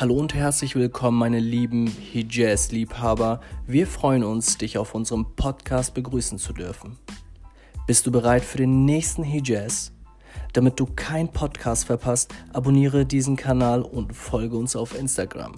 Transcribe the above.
Hallo und herzlich willkommen, meine lieben Hijaz-Liebhaber. Wir freuen uns, dich auf unserem Podcast begrüßen zu dürfen. Bist du bereit für den nächsten Hijaz? Damit du keinen Podcast verpasst, abonniere diesen Kanal und folge uns auf Instagram.